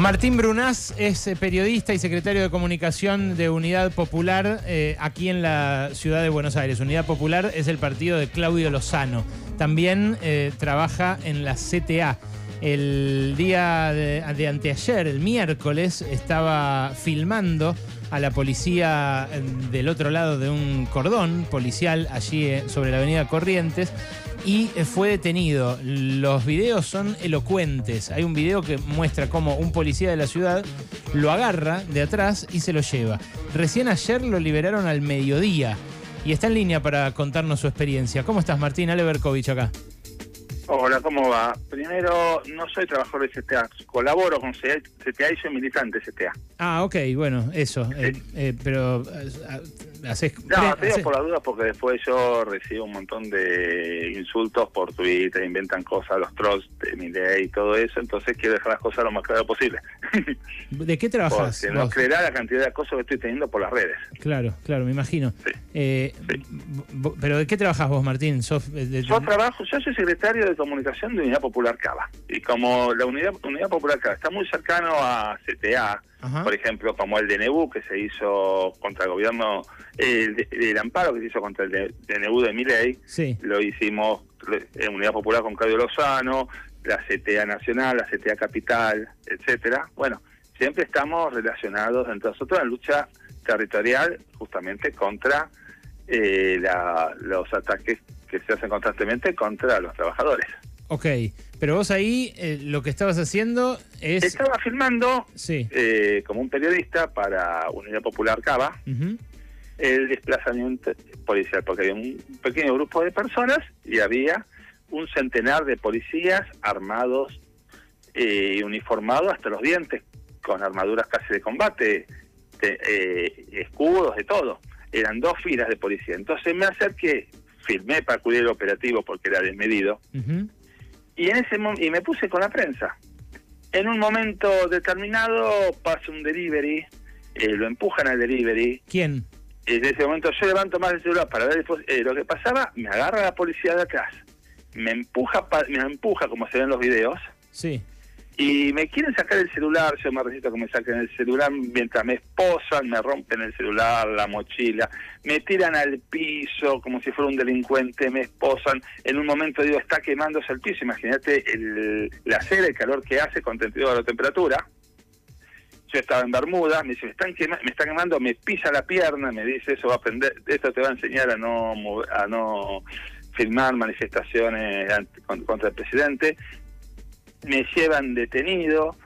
Martín Brunás es eh, periodista y secretario de comunicación de Unidad Popular eh, aquí en la ciudad de Buenos Aires. Unidad Popular es el partido de Claudio Lozano. También eh, trabaja en la CTA. El día de, de anteayer, el miércoles, estaba filmando a la policía eh, del otro lado de un cordón policial allí eh, sobre la avenida Corrientes y eh, fue detenido. Los videos son elocuentes. Hay un video que muestra cómo un policía de la ciudad lo agarra de atrás y se lo lleva. Recién ayer lo liberaron al mediodía y está en línea para contarnos su experiencia. ¿Cómo estás, Martín? Ale Berkovich acá. Hola, ¿cómo va? Primero, no soy trabajador de CTA, colaboro con CTA y soy militante de CTA. Ah, ok, bueno, eso. Eh, eh, pero eh, haces... No, te digo por la duda porque después yo recibo un montón de insultos por Twitter, inventan cosas, los trolls de mi ley y todo eso, entonces quiero dejar las cosas lo más claro posible. ¿De qué trabajas? Porque no creerá la cantidad de acoso que estoy teniendo por las redes. Claro, claro, me imagino. Sí. Eh, Sí. ¿Pero de qué trabajas vos, Martín? ¿Sos, de- Yo trabajo, yo soy secretario de comunicación de Unidad Popular Cava. Y como la Unidad, Unidad Popular Cava está muy cercano a CTA, Ajá. por ejemplo, como el DNU que se hizo contra el gobierno, el, el amparo que se hizo contra el DNU de Miley, Sí, lo hicimos en Unidad Popular con Claudio Lozano, la CTA Nacional, la CTA Capital, etcétera. Bueno, siempre estamos relacionados entre nosotros en lucha territorial justamente contra eh, la- los ataques que se hacen constantemente contra los trabajadores. ok. Pero vos ahí eh, lo que estabas haciendo es... Estaba filmando Sí. eh, como un periodista para Unidad Popular Cava el desplazamiento policial, porque había un pequeño grupo de personas y había un centenar de policías armados eh, y uniformados hasta los dientes, con armaduras casi de combate, de, eh, escudos, de todo. Eran dos filas de policía. Entonces me acerqué, filmé para cubrir el operativo porque era desmedido. Y en ese y me puse con la prensa. En un momento determinado pasa un delivery, eh, lo empujan al delivery, ¿Quién? en ese momento yo levanto más el celular para ver eh, lo que pasaba, me agarra la policía de atrás, me empuja, me empuja como se ven en los videos, Sí. Y me quieren sacar el celular, yo me resisto a que me saquen el celular mientras me esposan, me rompen el celular, la mochila, me tiran al piso como si fuera un delincuente, me esposan, en un momento digo, está quemándose el piso, imagínate la cera, el calor que hace con 32 grados de temperatura. Yo estaba en Bermuda, me dice, me están quema- me está quemando, me pisa la pierna, me dice, eso va a aprender, esto te va a enseñar a no a no filmar manifestaciones contra el presidente me llevan detenido,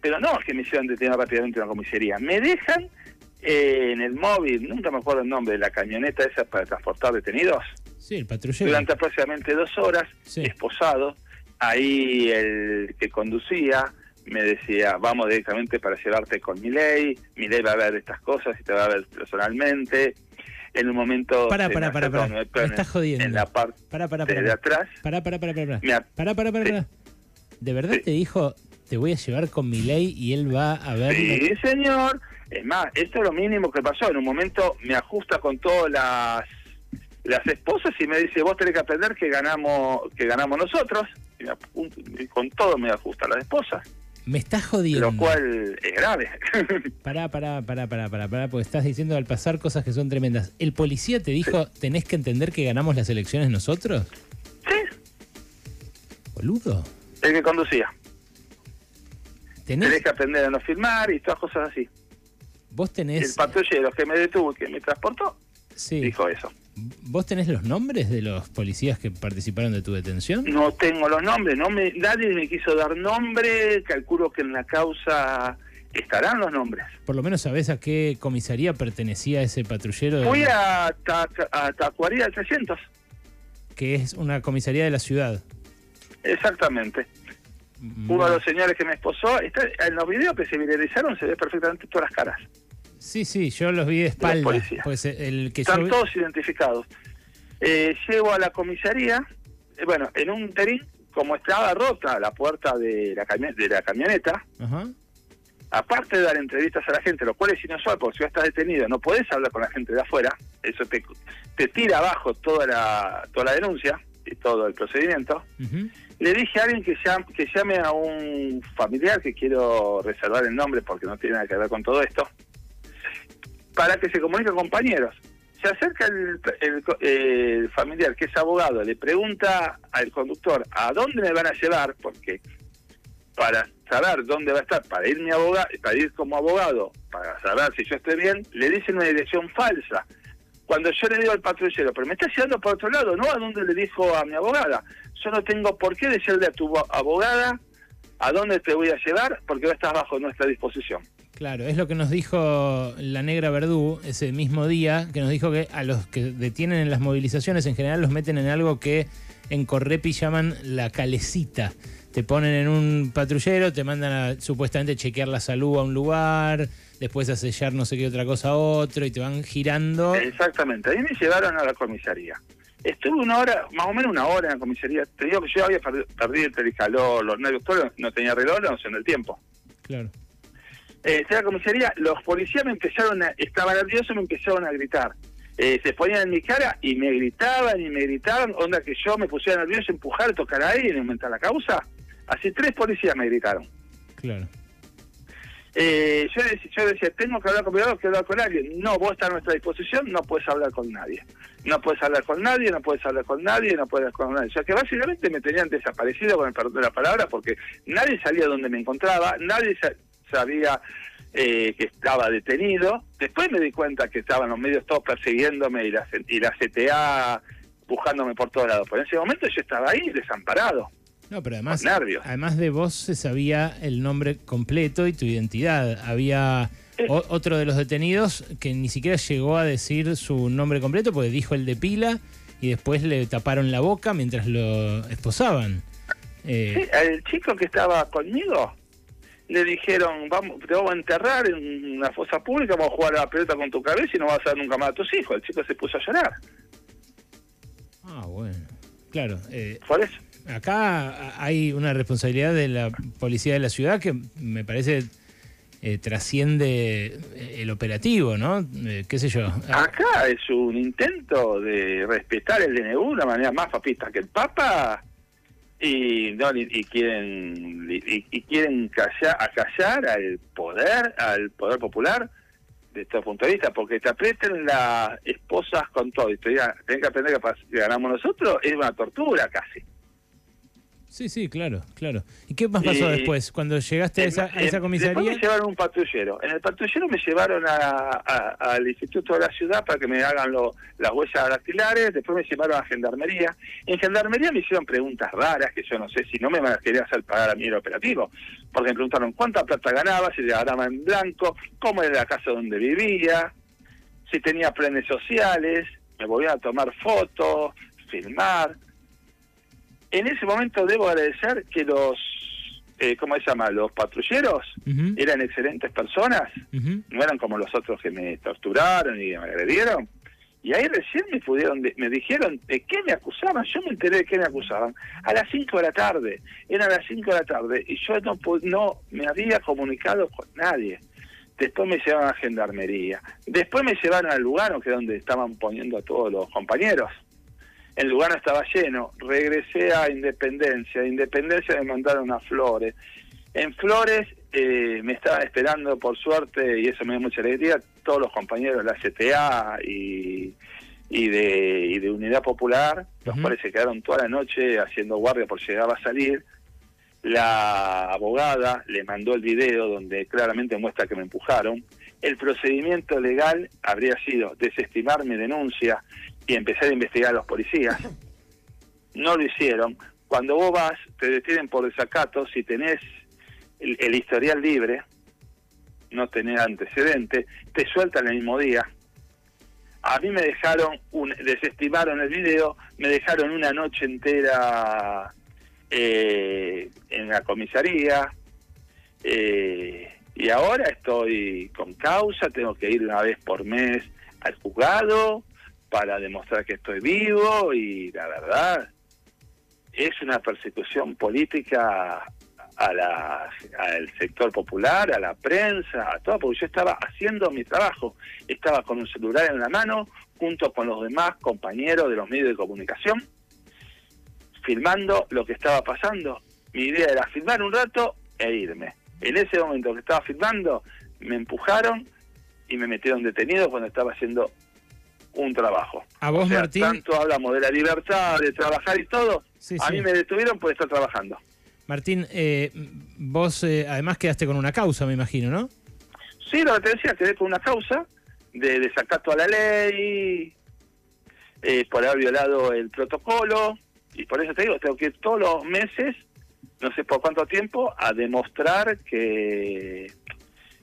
pero no es que me llevan detenido rápidamente a una comisaría, me dejan eh, en el móvil, nunca me acuerdo el nombre de la camioneta esa para transportar detenidos, Sí, el patrullero. durante aproximadamente dos horas, Sí. esposado, ahí el que conducía me decía, vamos directamente para llevarte con mi ley, mi ley va a ver estas cosas y te va a ver personalmente. En un momento... Pará, acerca pará. un- Me estás jodiendo. En la parte pará, de atrás. Pará. Me ap- Pará, pará, pará, Sí. pará. ¿De verdad Sí. te dijo, te voy a llevar con mi ley y él va a ver... Sí, señor. Es más, esto es lo mínimo que pasó. En un momento me ajusta con todas las las esposas y me dice, vos tenés que aprender que ganamos que ganamos nosotros. Y, y con todo me ajusta las esposas, Me estás jodiendo. lo cual es grave. Pará, pará, pará, pará, pará, pará, porque estás diciendo al pasar cosas que son tremendas. ¿El policía te dijo, tenés que entender que ganamos las elecciones nosotros? sí, Boludo. El que conducía. ¿Tenés, Tenés que aprender a no filmar y todas cosas así. vos El tenés... patrullero que me detuvo y que me transportó Sí. dijo eso. ¿Vos tenés los nombres de los policías que participaron de tu detención? No tengo los nombres, no me, nadie me quiso dar nombre, calculo que en la causa estarán los nombres. Por lo menos sabés a qué comisaría pertenecía ese patrullero, de- Fui a, Ta- a Tacuarí al 300, que es una comisaría de la ciudad. Exactamente. Mm, Uno de los señores que me esposó, está, en los videos que se viralizaron se ve perfectamente todas las caras. Sí, sí, yo los vi de espalda. policías. Pues el que yo Están todos identificados. Eh, llego a la comisaría, eh, bueno, en un terín, como estaba rota la puerta de la, de la camioneta, Ajá. aparte de dar entrevistas a la gente, lo cual es inusual porque si ya estás detenido no podés hablar con la gente de afuera, eso te, te tira abajo toda la, toda la denuncia y todo el procedimiento. ujú. Le dije a alguien que llame, que llame a un familiar, que quiero reservar el nombre porque no tiene nada que ver con todo esto, para que se comunique con compañeros. Se acerca el, el, familiar que es abogado, le pregunta al conductor a dónde me van a llevar, porque para saber dónde va a estar, para ir mi abogado, para ir como abogado, para saber si yo estoy bien, le dicen una dirección falsa. Cuando yo le digo al patrullero, pero me está llevando por otro lado, no a dónde le dijo a mi abogada. Yo no tengo por qué decirle a tu abogada a dónde te voy a llevar, porque va a estar bajo nuestra disposición. Claro, es lo que nos dijo la negra Verdú ese mismo día, que nos dijo que a los que detienen en las movilizaciones en general los meten en algo que en Correpi llaman la calecita te ponen en un patrullero, te mandan a supuestamente chequear la salud a un lugar, después a sellar no sé qué otra cosa a otro y te van girando. Exactamente, ahí me llevaron a la comisaría. Estuve una hora, más o menos una hora en la comisaría. Te digo que yo había perdido, el telecalor, los nervios, todo, no tenía reloj, no sé, en el tiempo. Claro. Eh, en la comisaría, los policías me empezaron a, estaban nerviosos, me empezaron a gritar. Eh, se ponían en mi cara y me gritaban y me gritaban, onda que yo me pusiera nervioso, empujar, tocar ahí y aumentar la causa. Así tres policías me gritaron. Claro. Eh, yo, decía, yo, decía, tengo que hablar con mi abogado, que hablar con alguien. No, vos estás a nuestra disposición, no puedes hablar con nadie. No puedes hablar con nadie, no puedes hablar con nadie, no puedes hablar con nadie. O sea que básicamente me tenían desaparecido con el perdón de la palabra porque nadie sabía dónde me encontraba, nadie sabía eh, que estaba detenido. Después me di cuenta que estaban los medios todos persiguiéndome y la, y la CTA buscándome por todos lados. Pero en ese momento yo estaba ahí desamparado. No, pero además, además de vos se sabía el nombre completo y tu identidad. Había eh. otro de los detenidos que ni siquiera llegó a decir su nombre completo porque dijo el de pila y después le taparon la boca mientras lo esposaban. Eh, sí, al chico que estaba conmigo le dijeron, vamos, te vamos a enterrar en una fosa pública, vamos a jugar a la pelota con tu cabeza y no vas a ver nunca más a tus hijos. El chico se puso a llorar. Ah, bueno. Claro. Eh, Por eso acá hay una responsabilidad de la policía de la ciudad que me parece eh, trasciende eh, el operativo, ¿no? Eh, ¿Qué sé yo? Acá es un intento de respetar el DNU de una manera más papista que el Papa y no y, quieren y, quieren callar, acallar al poder, al poder popular de este punto de vista, porque te aprieten las esposas con todo y te digan, que aprender que ganamos nosotros, es una tortura casi. Sí, sí, claro, claro. ¿Y qué más pasó después, cuando llegaste a esa, a esa comisaría? Después me llevaron un patrullero. En el patrullero me llevaron al Instituto de la Ciudad para que me hagan las huellas dactilares, después me llevaron a Gendarmería. En Gendarmería me hicieron preguntas raras, que yo no sé si no me van a querer hacer pagar a mí el operativo, porque me preguntaron cuánta plata ganaba, si le ganaba en blanco, cómo era la casa donde vivía, si tenía planes sociales, me volvían a tomar fotos, filmar en ese momento debo agradecer que los, eh, ¿cómo se llama? Los patrulleros eran excelentes personas, no eran como los otros que me torturaron y me agredieron. Y ahí recién me pudieron, me dijeron de qué me acusaban, yo me enteré de qué me acusaban. A las 5 de la tarde, eran a las 5 de la tarde, y yo no, no me había comunicado con nadie. Después me llevaron a gendarmería. Después me llevaron al lugar, que es donde estaban poniendo a todos los compañeros el lugar estaba lleno. Regresé a Independencia. Independencia me mandaron a Flores. En Flores eh, me estaban esperando, por suerte, y eso me dio mucha alegría, todos los compañeros de la CTA y, y, de, y de Unidad Popular, los cuales se quedaron toda la noche haciendo guardia por si llegaba a salir. La abogada le mandó el video donde claramente muestra que me empujaron. El procedimiento legal habría sido desestimar mi denuncia y empezar a investigar a los policías. No lo hicieron. Cuando vos vas, te detienen por desacato, si tenés el, historial libre, no tenés antecedente, te sueltan el mismo día. A mí me dejaron, un, desestimaron el video, me dejaron una noche entera eh, en la comisaría, eh, y ahora estoy con causa, tengo que ir una vez por mes al juzgado, para demostrar que estoy vivo y la verdad es una persecución política a la, al sector popular, a la prensa, a todo, porque yo estaba haciendo mi trabajo, estaba con un celular en la mano junto con los demás compañeros de los medios de comunicación, filmando lo que estaba pasando. Mi idea era filmar un rato e irme. En ese momento que estaba filmando, me empujaron y me metieron detenido cuando estaba haciendo un trabajo. A vos, Martín. Tanto hablamos de la libertad, de trabajar y todo. a mí me detuvieron por estar trabajando. Martín, eh, vos eh, además quedaste con una causa, me imagino, ¿no? Sí, lo que te decía, quedé con una causa de desacato a la ley, eh, por haber violado el protocolo, y por eso te digo, tengo que ir todos los meses, no sé por cuánto tiempo, a demostrar que,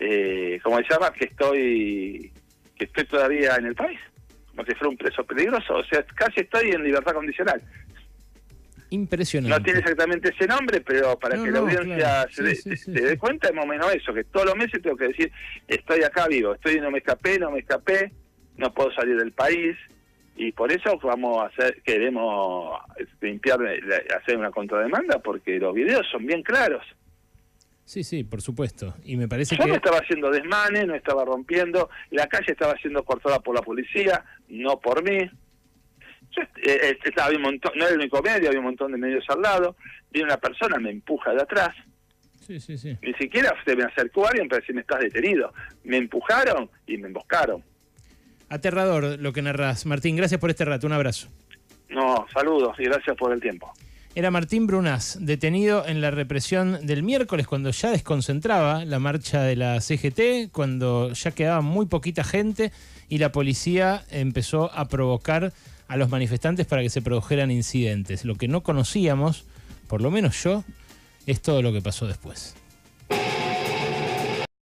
eh, como se llama, que estoy, que estoy todavía en el país, como si fuera un preso peligroso, o sea, casi estoy en libertad condicional. Impresionante. No tiene exactamente ese nombre, pero para que la audiencia se, dé cuenta es más o menos eso, que todos los meses tengo que decir, estoy acá vivo, estoy no me escapé, no me escapé, no puedo salir del país, y por eso vamos a hacer, queremos limpiar, hacer una contrademanda, porque los videos son bien claros. Sí, sí, por supuesto. Y me parece Yo que... no estaba haciendo desmanes, no estaba rompiendo, la calle estaba siendo cortada por la policía, no por mí. Eh, eh, estaba, un montón, no era el único medio, había un montón de medios al lado. Vi una persona, me empuja de atrás. Sí, sí, sí. Ni siquiera se me acercó alguien para decirme estás detenido. Me empujaron y me emboscaron. Aterrador lo que narras. Martín, gracias por este rato. Un abrazo. No, saludos y gracias por el tiempo. Era Martín Brunas, detenido en la represión del miércoles cuando ya desconcentraba la marcha de la CGT, cuando ya quedaba muy poquita gente y la policía empezó a provocar a los manifestantes para que se produjeran incidentes. Lo que no conocíamos, por lo menos yo, es todo lo que pasó después.